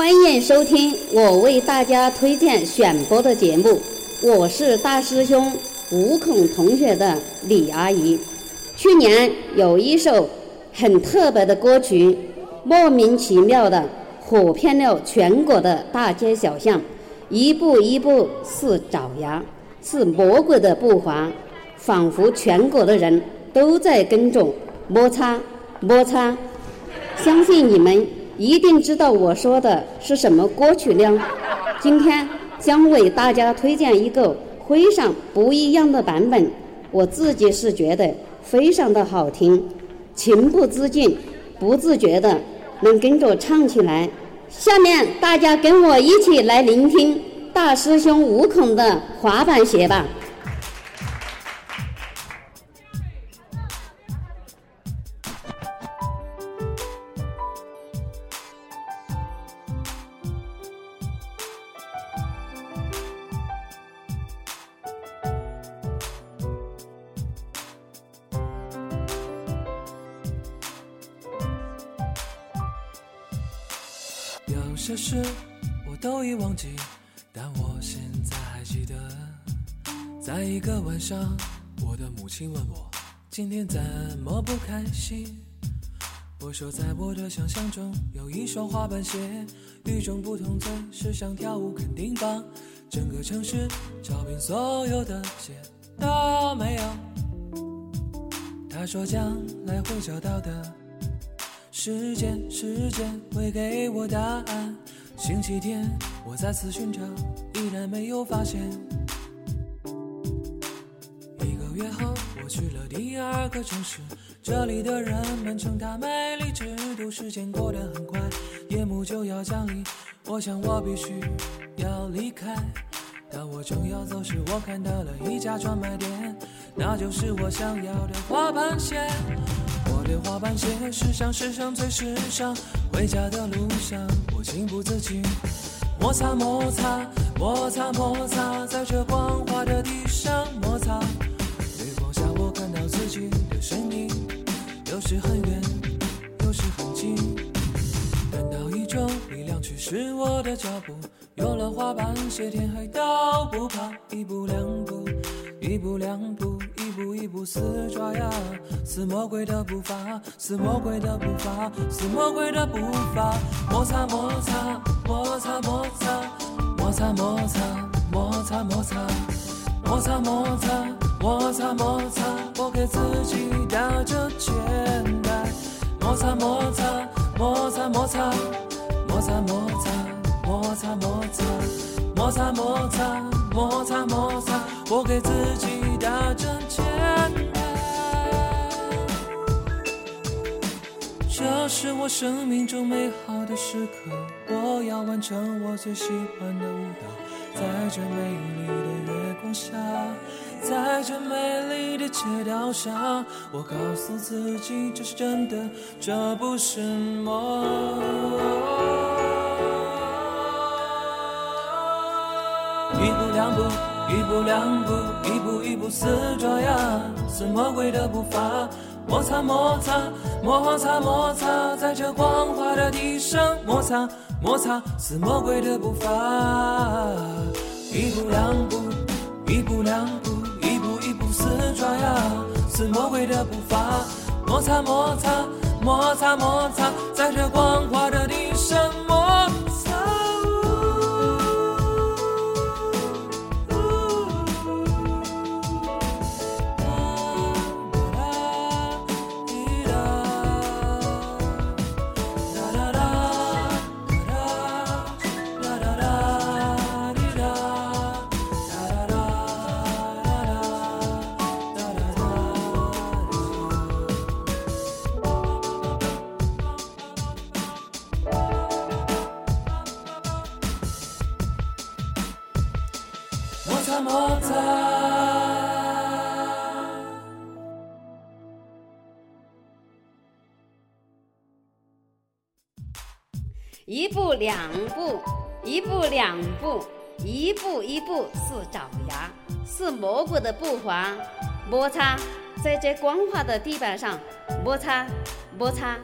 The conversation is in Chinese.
欢迎收听我为大家推荐选播的节目，我是大师兄吴孔同学的李阿姨。去年有一首很特别的歌曲，莫名其妙的火遍了全国的大街小巷，一步一步是爪牙，是魔鬼的步伐，仿佛全国的人都在跟着摩擦摩擦。相信你们一定知道我说的是什么歌曲了。今天将为大家推荐一个非常不一样的版本，我自己是觉得非常的好听，情不自禁、不自觉的能跟着唱起来。下面大家跟我一起来聆听大师兄吴孔的滑板鞋吧。些事我都已忘记，但我现在还记得。在一个晚上，我的母亲问我今天怎么不开心。我说，在我的想象中有一双滑板鞋，与众不同，最时尚跳舞肯定棒。整个城市找遍所有的鞋都没有。他说将来会找到的。时间，时间会给我答案。星期天，我再次寻找，依然没有发现。一个月后，我去了第二个城市，这里的人们称它美丽之都。时间过得很快，夜幕就要降临，我想我必须要离开。当我正要走时，我看到了一家专卖店，那就是我想要的滑板鞋。我对滑板鞋时尚，时尚最时尚。回家的路上，我情不自禁摩擦摩擦摩擦摩擦，在这光滑的地上摩擦。月光下，我看到自己的身影，有时很远，有时很近。感到一种力量驱使我的脚步，有了滑板鞋，天黑都不怕。一步两步，一步两步。一步一步似爪牙，似魔鬼的步伐，似魔鬼的步伐，似魔鬼的步伐。摩擦摩擦摩擦摩擦摩擦摩擦摩擦摩擦摩擦摩擦摩擦摩擦，我给自己打着肩带。摩擦摩擦摩擦摩擦摩擦摩擦摩擦摩擦摩擦摩擦摩擦摩擦，我给自己。打着肩是我生命中美好的时刻。我要完成我最喜欢的舞蹈，在这美丽的月光下，在这美丽的街道上，我告诉自己这是真的，这不是梦。一步两步。一步两步，一步一步似爪牙，似魔鬼的步伐，摩擦摩擦摩擦摩擦，在这光滑的地上摩擦摩擦，似魔鬼的步伐。一步两步，一步两步，一步一步似爪牙，似魔鬼的步伐，摩擦摩擦摩擦摩擦，在这光滑的地上摩。摩擦摩擦。一步两步，一步两步，一步一步是爪牙，是魔鬼的步伐。摩擦，在这光滑的地板上摩擦，摩擦。